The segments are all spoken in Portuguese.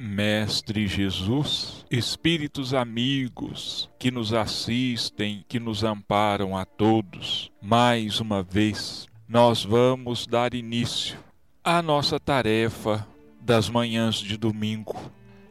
Mestre Jesus, espíritos amigos que nos assistem, que nos amparam a todos, mais uma vez nós vamos dar início à nossa tarefa das manhãs de domingo,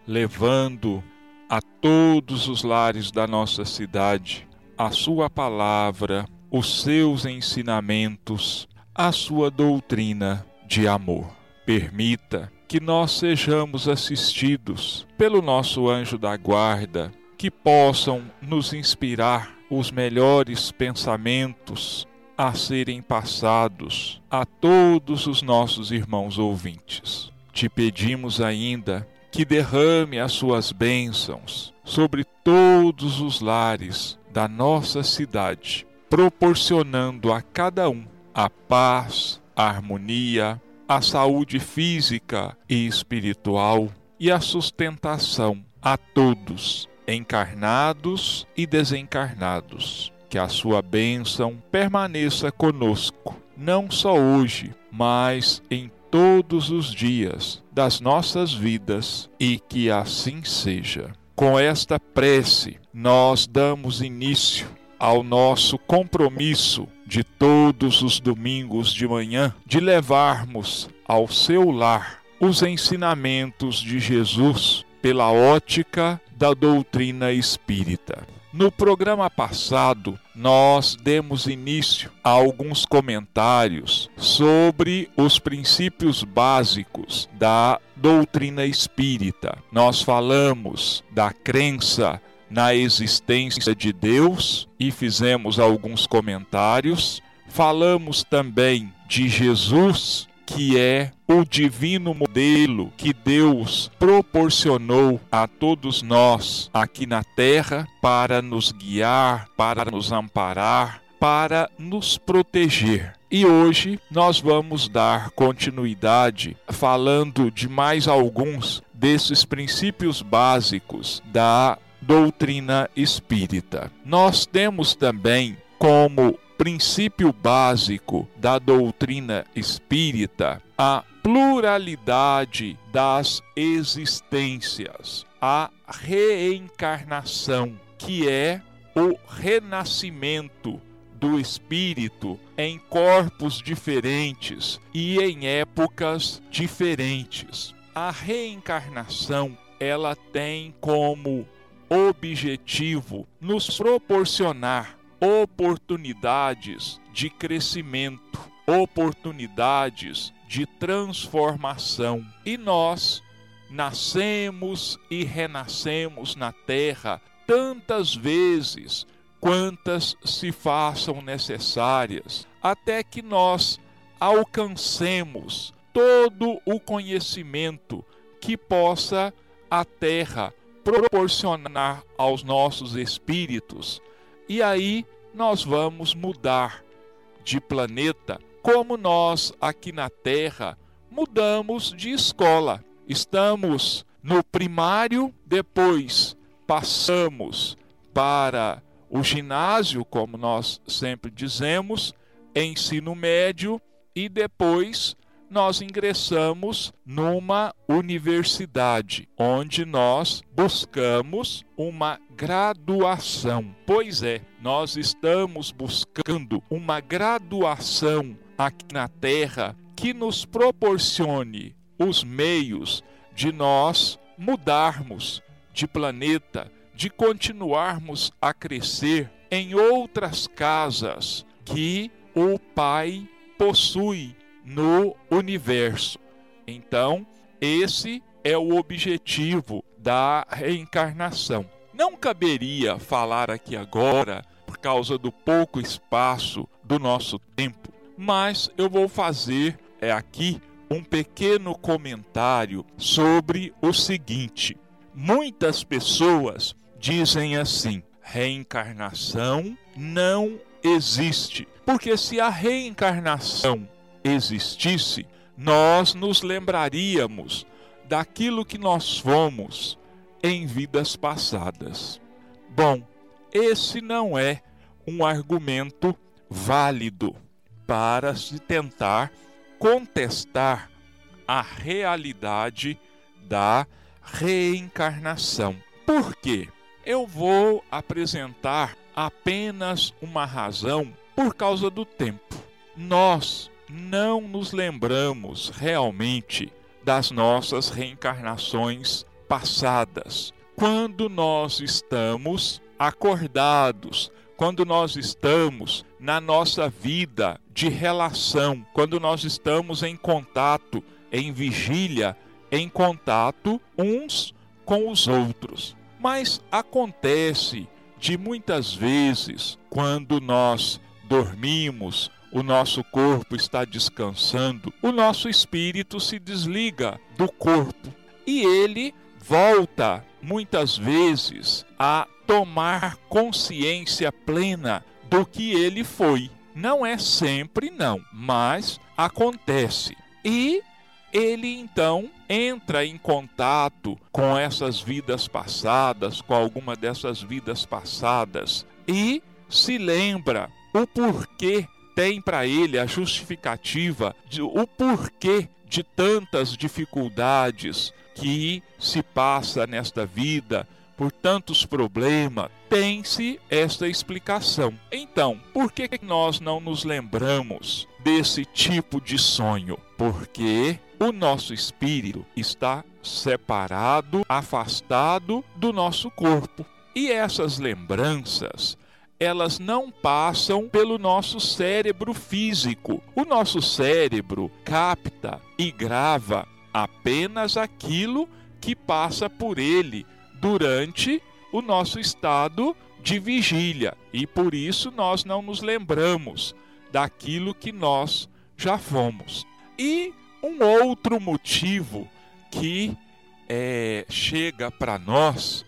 levando a todos os lares da nossa cidade a Sua palavra, os seus ensinamentos, a Sua doutrina de amor. Permita que nós sejamos assistidos pelo nosso anjo da guarda, que possam nos inspirar os melhores pensamentos a serem passados a todos os nossos irmãos ouvintes. Te pedimos ainda que derrame as suas bênçãos sobre todos os lares da nossa cidade, proporcionando a cada um a paz, a harmonia, a saúde física e espiritual e a sustentação a todos, encarnados e desencarnados. Que a sua bênção permaneça conosco, não só hoje, mas em todos os dias das nossas vidas e que assim seja. Com esta prece, nós damos início ao nosso compromisso de todos os domingos de manhã de levarmos ao seu lar os ensinamentos de Jesus pela ótica da doutrina espírita. No programa passado, nós demos início a alguns comentários sobre os princípios básicos da doutrina espírita. Nós falamos da crença na existência de Deus e fizemos alguns comentários. Falamos também de Jesus, que é o divino modelo que Deus proporcionou a todos nós aqui na terra para nos guiar, para nos amparar, para nos proteger. E hoje nós vamos dar continuidade falando de mais alguns desses princípios básicos da doutrina espírita. Nós temos também como princípio básico da doutrina espírita a pluralidade das existências, a reencarnação, que é o renascimento do espírito em corpos diferentes e em épocas diferentes. A reencarnação, ela tem como objetivo nos proporcionar oportunidades de crescimento, oportunidades de transformação. E nós nascemos e renascemos na terra tantas vezes quantas se façam necessárias, até que nós alcancemos todo o conhecimento que possa a terra proporcionar aos nossos espíritos, e aí nós vamos mudar de planeta, como nós aqui na Terra mudamos de escola. Estamos no primário, depois passamos para o ginásio, como nós sempre dizemos, ensino médio e depois nós ingressamos numa universidade, onde nós buscamos uma graduação. Pois é, nós estamos buscando uma graduação aqui na Terra que nos proporcione os meios de nós mudarmos de planeta, de continuarmos a crescer em outras casas que o Pai possui no universo. Então, esse é o objetivo da reencarnação. Não caberia falar aqui agora, por causa do pouco espaço do nosso tempo, mas eu vou fazer é aqui um pequeno comentário sobre o seguinte: muitas pessoas dizem assim: reencarnação não existe, porque se a reencarnação existisse, nós nos lembraríamos daquilo que nós fomos em vidas passadas. Bom, esse não é um argumento válido para se tentar contestar a realidade da reencarnação. Por quê? Eu vou apresentar apenas uma razão por causa do tempo. Nós não nos lembramos realmente das nossas reencarnações passadas. Quando nós estamos acordados, quando nós estamos na nossa vida de relação, quando nós estamos em contato, em vigília, em contato uns com os outros. Mas acontece de muitas vezes, quando nós dormimos, o nosso corpo está descansando, o nosso espírito se desliga do corpo e ele volta muitas vezes a tomar consciência plena do que ele foi. Não é sempre, não, mas acontece. E ele então entra em contato com essas vidas passadas, com alguma dessas vidas passadas e se lembra o porquê tem para ele a justificativa de o porquê de tantas dificuldades que se passa nesta vida, por tantos problemas, tem-se esta explicação. Então, por que nós não nos lembramos desse tipo de sonho? Porque o nosso espírito está separado, afastado do nosso corpo. E essas lembranças, elas não passam pelo nosso cérebro físico. O nosso cérebro capta e grava apenas aquilo que passa por ele durante o nosso estado de vigília e por isso nós não nos lembramos daquilo que nós já fomos. E um outro motivo que é, chega para nós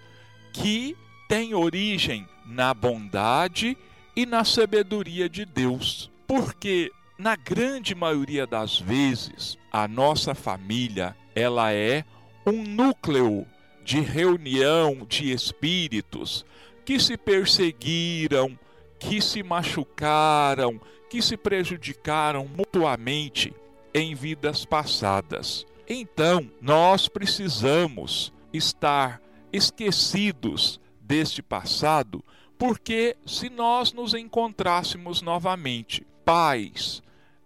que tem origem na bondade e na sabedoria de Deus, porque na grande maioria das vezes a nossa família ela é um núcleo de reunião de espíritos que se perseguiram, que se machucaram, que se prejudicaram mutuamente em vidas passadas. Então, nós precisamos estar esquecidos deste passado, porque se nós nos encontrássemos novamente, pais,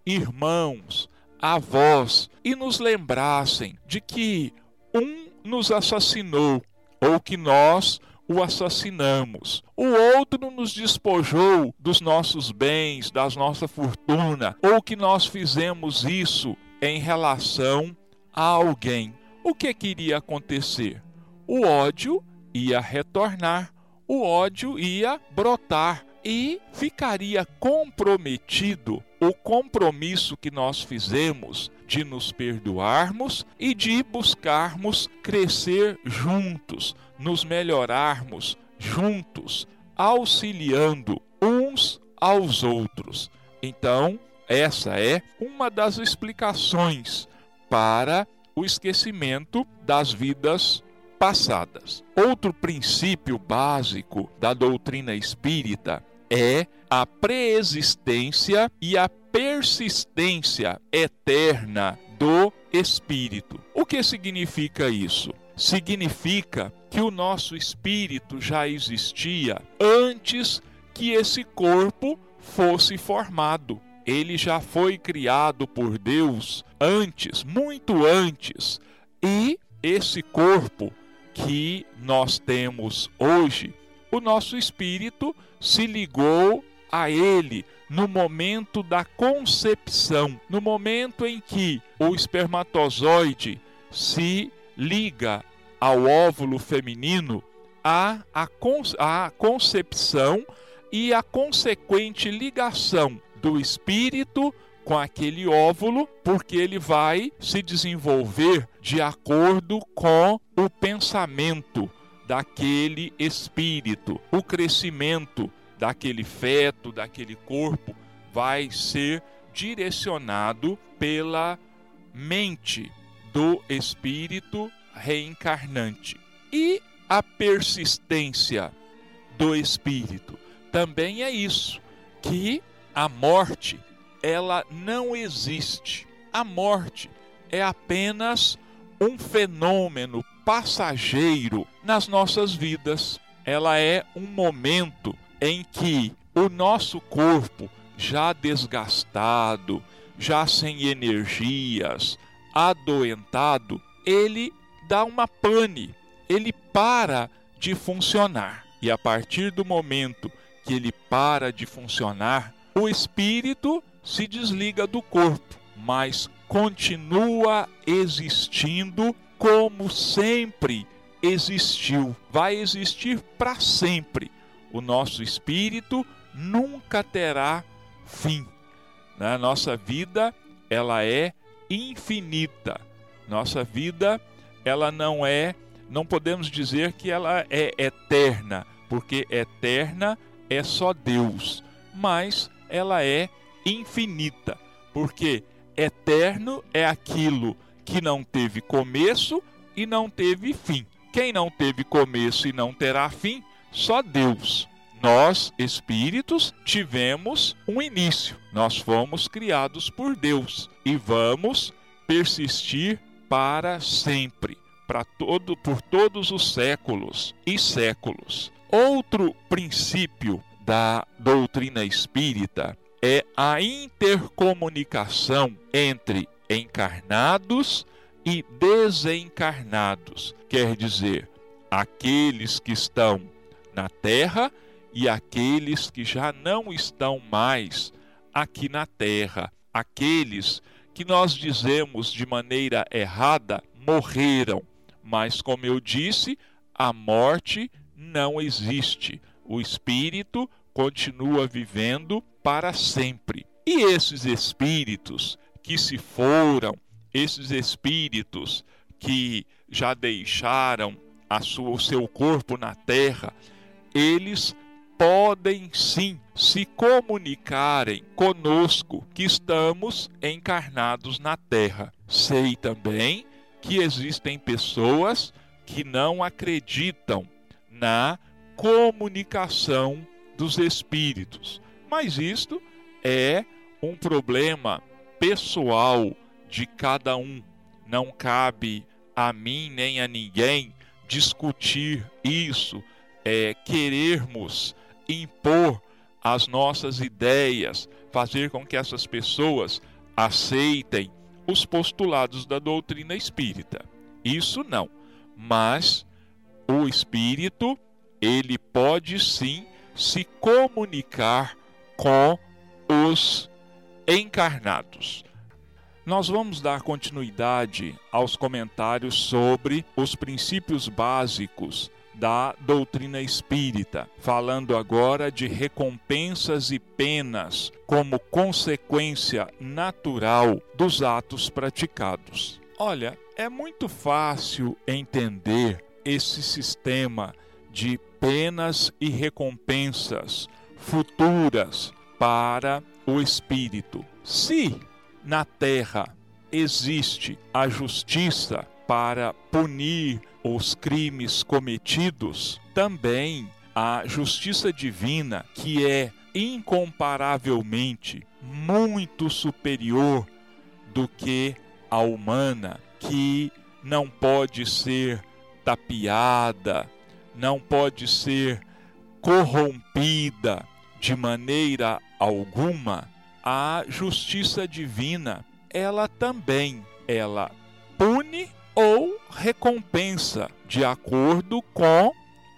irmãos, avós, e nos lembrassem de que um nos assassinou ou que nós o assassinamos. O outro nos despojou dos nossos bens, das nossa fortuna, ou que nós fizemos isso em relação a alguém. O que queria acontecer? O ódio ia retornar, o ódio ia brotar e ficaria comprometido o compromisso que nós fizemos de nos perdoarmos e de buscarmos crescer juntos, nos melhorarmos juntos, auxiliando uns aos outros. Então, essa é uma das explicações para o esquecimento das vidas passadas. Outro princípio básico da doutrina espírita é a preexistência e a persistência eterna do espírito. O que significa isso? Significa que o nosso espírito já existia antes que esse corpo fosse formado. Ele já foi criado por Deus antes, muito antes. E esse corpo que nós temos hoje, o nosso espírito se ligou a ele no momento da concepção, no momento em que o espermatozoide se liga ao óvulo feminino, há a, a concepção e a consequente ligação do espírito com aquele óvulo, porque ele vai se desenvolver de acordo com o pensamento daquele espírito, o crescimento daquele feto, daquele corpo, vai ser direcionado pela mente do espírito reencarnante. E a persistência do espírito também é isso, que a morte ela não existe. A morte é apenas um fenômeno passageiro nas nossas vidas. Ela é um momento em que o nosso corpo, já desgastado, já sem energias, adoentado, ele dá uma pane, ele para de funcionar. E a partir do momento que ele para de funcionar, o espírito se desliga do corpo, mas continua existindo como sempre existiu. Vai existir para sempre. O nosso espírito nunca terá fim. Né? Nossa vida, ela é infinita. Nossa vida, ela não é, não podemos dizer que ela é eterna, porque eterna é só Deus, mas ela é infinita, porque eterno é aquilo que não teve começo e não teve fim. Quem não teve começo e não terá fim, só Deus. Nós, espíritos, tivemos um início. Nós fomos criados por Deus e vamos persistir para sempre, para todo por todos os séculos e séculos. Outro princípio da doutrina espírita é a intercomunicação entre encarnados e desencarnados, quer dizer, aqueles que estão na terra e aqueles que já não estão mais aqui na terra, aqueles que nós dizemos de maneira errada morreram, mas como eu disse, a morte não existe. O espírito continua vivendo para sempre. E esses espíritos que se foram, esses espíritos que já deixaram sua, o seu corpo na terra, eles podem sim se comunicarem conosco que estamos encarnados na Terra. Sei também que existem pessoas que não acreditam na comunicação dos espíritos, mas isto é um problema pessoal de cada um. Não cabe a mim nem a ninguém discutir isso, é, querermos impor as nossas ideias, fazer com que essas pessoas aceitem os postulados da doutrina espírita. Isso não. Mas o espírito, ele pode sim se comunicar com os encarnados. Nós vamos dar continuidade aos comentários sobre os princípios básicos da doutrina espírita, falando agora de recompensas e penas como consequência natural dos atos praticados. Olha, é muito fácil entender esse sistema de penas e recompensas futuras para o espírito. Se na terra existe a justiça para punir os crimes cometidos, também a justiça divina, que é incomparavelmente muito superior do que a humana, que não pode ser tapeada, não pode ser corrompida de maneira alguma, a justiça divina, ela também, ela pune ou recompensa, de acordo com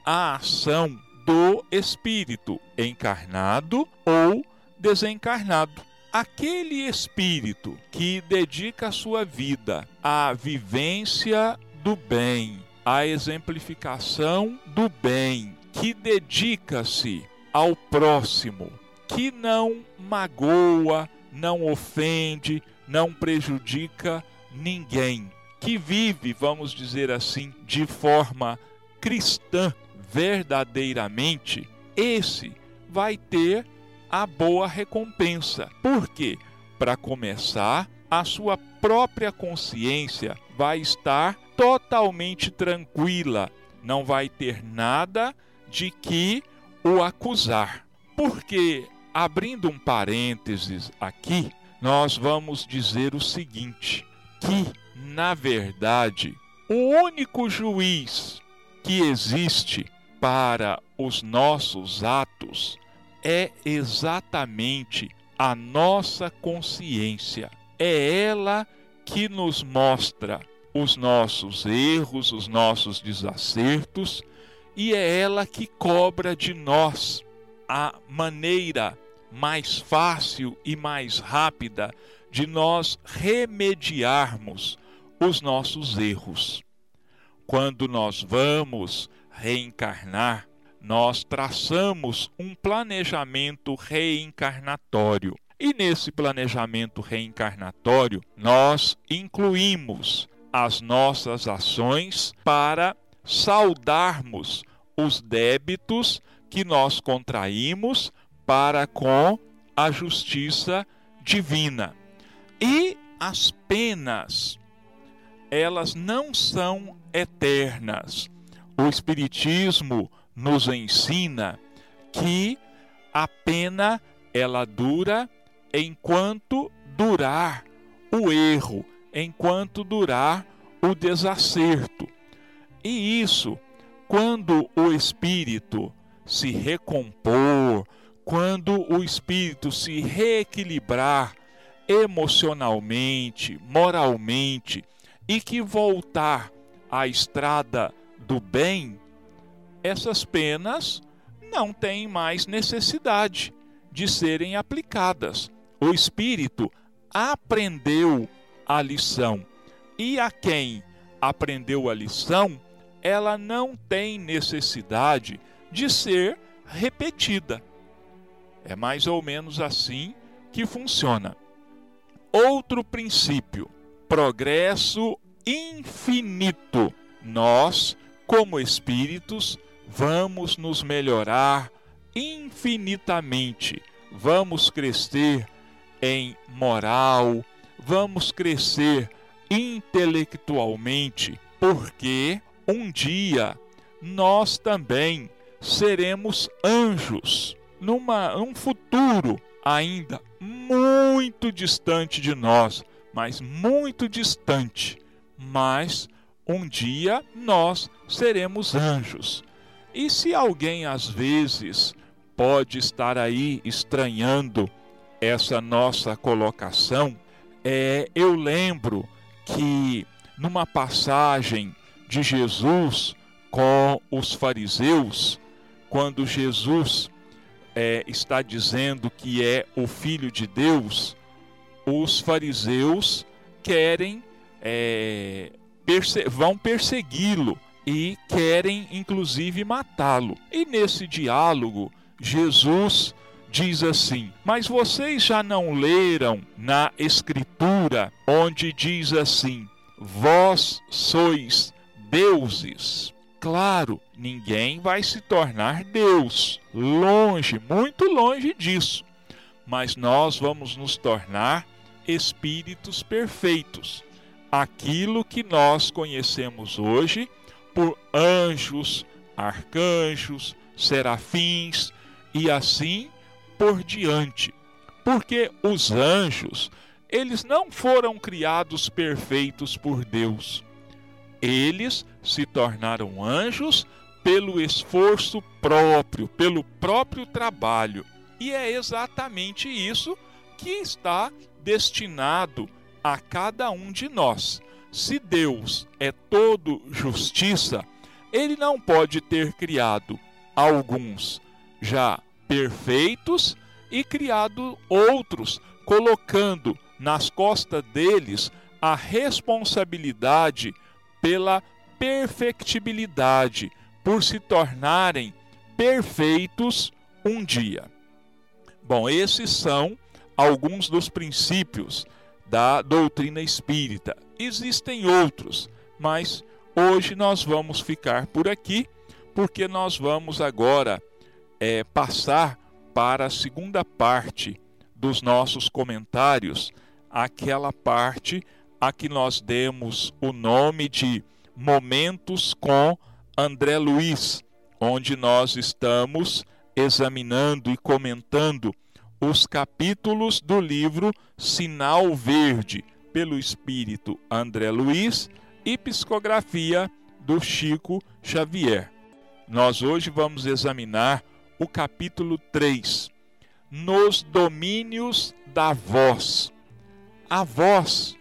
a ação do espírito encarnado ou desencarnado. Aquele espírito que dedica a sua vida à vivência do bem, à exemplificação do bem, que dedica-se ao próximo, que não magoa, não ofende, não prejudica ninguém, que vive, vamos dizer assim, de forma cristã verdadeiramente, esse vai ter a boa recompensa. Por quê? Para começar, a sua própria consciência vai estar totalmente tranquila, não vai ter nada de que o acusar. Porque, abrindo um parênteses aqui, nós vamos dizer o seguinte: que na verdade, o único juiz que existe para os nossos atos é exatamente a nossa consciência. É ela que nos mostra os nossos erros, os nossos desacertos, e é ela que cobra de nós a maneira mais fácil e mais rápida de nós remediarmos os nossos erros. Quando nós vamos reencarnar, nós traçamos um planejamento reencarnatório. E nesse planejamento reencarnatório, nós incluímos as nossas ações para saudarmos os débitos que nós contraímos para com a justiça divina. E as penas, elas não são eternas. O Espiritismo nos ensina que a pena ela dura enquanto durar o erro, enquanto durar o desacerto. E isso, quando o espírito se recompor, quando o espírito se reequilibrar emocionalmente, moralmente e que voltar à estrada do bem, essas penas não têm mais necessidade de serem aplicadas. O espírito aprendeu a lição. E a quem aprendeu a lição, ela não tem necessidade de ser repetida. É mais ou menos assim que funciona. Outro princípio: progresso infinito. Nós, como espíritos, vamos nos melhorar infinitamente, vamos crescer em moral, vamos crescer intelectualmente, porque um dia nós também seremos anjos, numa um futuro ainda muito distante de nós, mas muito distante. Mas um dia nós seremos anjos. E se alguém às vezes pode estar aí estranhando essa nossa colocação, é, eu lembro que numa passagem de Jesus com os fariseus, quando Jesus é, está dizendo que é o Filho de Deus, os fariseus querem, é, perse vão persegui-lo e querem inclusive matá-lo. E nesse diálogo, Jesus diz assim: Mas vocês já não leram na Escritura, onde diz assim: Vós sois deuses. Claro, ninguém vai se tornar Deus, longe, muito longe disso. Mas nós vamos nos tornar espíritos perfeitos. Aquilo que nós conhecemos hoje por anjos, arcanjos, serafins e assim por diante. Porque os anjos, eles não foram criados perfeitos por Deus. Eles se tornaram anjos pelo esforço próprio, pelo próprio trabalho. E é exatamente isso que está destinado a cada um de nós. Se Deus é todo justiça, ele não pode ter criado alguns já perfeitos e criado outros, colocando nas costas deles a responsabilidade pela perfectibilidade, por se tornarem perfeitos um dia. Bom, esses são alguns dos princípios da doutrina espírita. Existem outros, mas hoje nós vamos ficar por aqui, porque nós vamos agora é, passar para a segunda parte dos nossos comentários, aquela parte a que nós demos o nome de Momentos com André Luiz, onde nós estamos examinando e comentando os capítulos do livro Sinal Verde, pelo espírito André Luiz, e psicografia do Chico Xavier. Nós hoje vamos examinar o capítulo 3, nos domínios da voz. A voz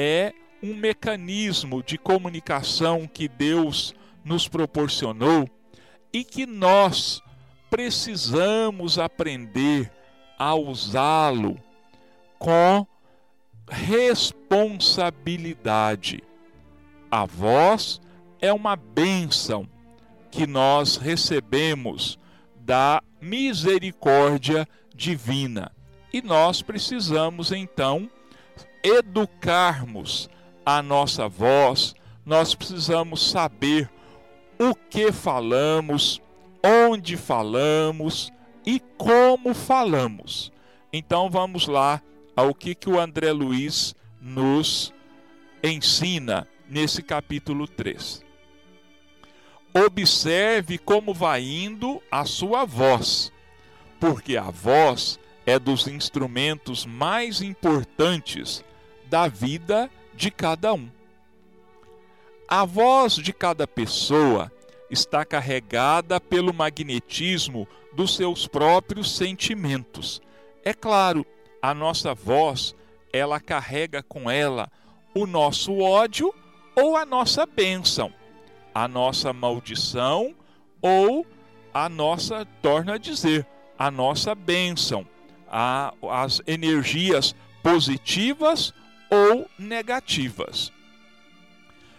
é um mecanismo de comunicação que Deus nos proporcionou e que nós precisamos aprender a usá-lo com responsabilidade. A voz é uma bênção que nós recebemos da misericórdia divina. E nós precisamos então educarmos a nossa voz, nós precisamos saber o que falamos, onde falamos e como falamos. Então vamos lá ao que, que o André Luiz nos ensina nesse capítulo 3. Observe como vai indo a sua voz, porque a voz é dos instrumentos mais importantes da vida de cada um. A voz de cada pessoa está carregada pelo magnetismo dos seus próprios sentimentos. É claro, a nossa voz, ela carrega com ela o nosso ódio ou a nossa bênção, a nossa maldição ou a nossa, torna a dizer, a nossa bênção, a, as energias positivas ou negativas.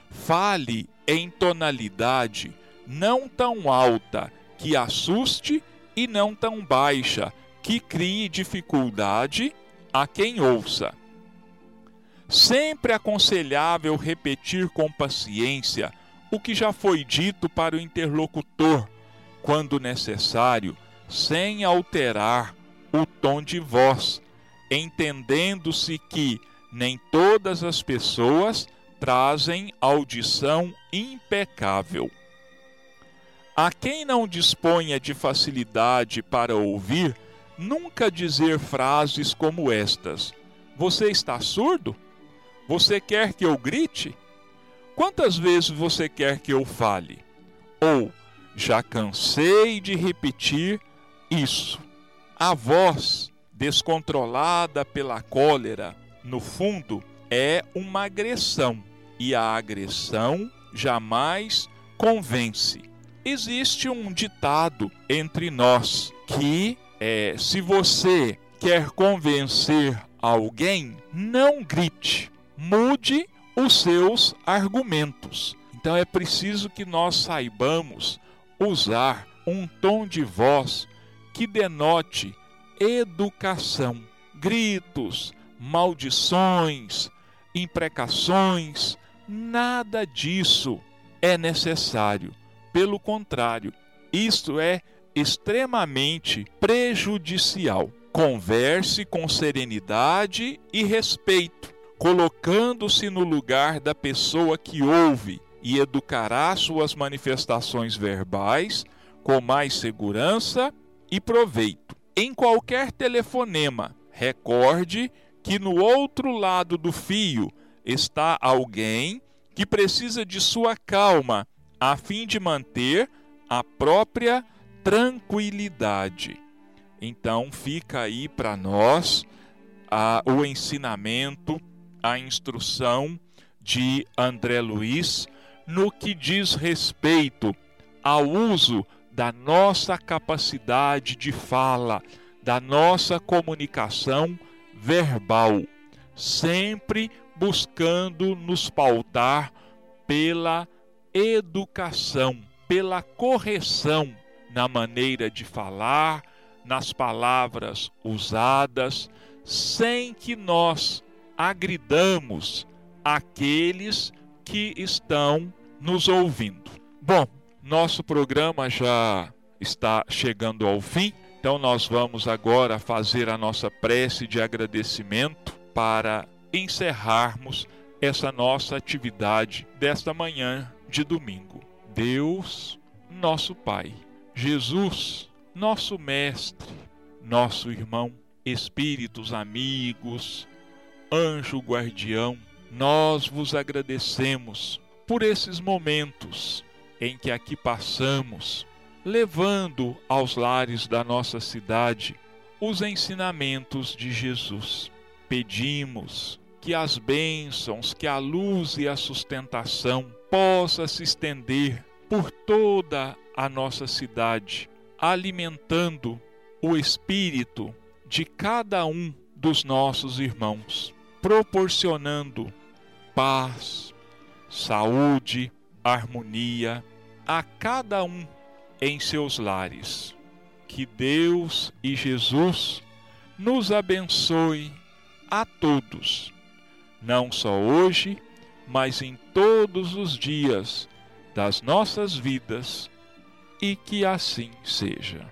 Fale em tonalidade não tão alta que assuste e não tão baixa que crie dificuldade a quem ouça. Sempre aconselhável repetir com paciência o que já foi dito para o interlocutor, quando necessário, sem alterar o tom de voz, entendendo-se que nem todas as pessoas trazem audição impecável. A quem não disponha de facilidade para ouvir, nunca dizer frases como estas: Você está surdo? Você quer que eu grite? Quantas vezes você quer que eu fale? Ou já cansei de repetir isso. A voz descontrolada pela cólera no fundo, é uma agressão. E a agressão jamais convence. Existe um ditado entre nós que é, se você quer convencer alguém, não grite, mude os seus argumentos. Então é preciso que nós saibamos usar um tom de voz que denote educação. Gritos, maldições, imprecações, nada disso é necessário. Pelo contrário, isto é extremamente prejudicial. Converse com serenidade e respeito, colocando-se no lugar da pessoa que ouve e educará suas manifestações verbais com mais segurança e proveito. Em qualquer telefonema, recorde que no outro lado do fio está alguém que precisa de sua calma a fim de manter a própria tranquilidade. Então fica aí para nós a, o ensinamento, a instrução de André Luiz no que diz respeito ao uso da nossa capacidade de fala, da nossa comunicação verbal, sempre buscando nos pautar pela educação, pela correção na maneira de falar, nas palavras usadas, sem que nós agridamos aqueles que estão nos ouvindo. Bom, nosso programa já está chegando ao fim. Então nós vamos agora fazer a nossa prece de agradecimento para encerrarmos essa nossa atividade desta manhã de domingo. Deus, nosso Pai, Jesus, nosso Mestre, nosso irmão, espíritos amigos, anjo guardião, Nós vos agradecemos por esses momentos em que aqui passamos, levando aos lares da nossa cidade os ensinamentos de Jesus. Pedimos que as bênçãos, que a luz e a sustentação possa se estender por toda a nossa cidade, alimentando o espírito de cada um dos nossos irmãos, proporcionando paz, saúde, harmonia a cada um em seus lares. Que Deus e Jesus nos abençoe a todos, não só hoje, mas em todos os dias das nossas vidas, e que assim seja.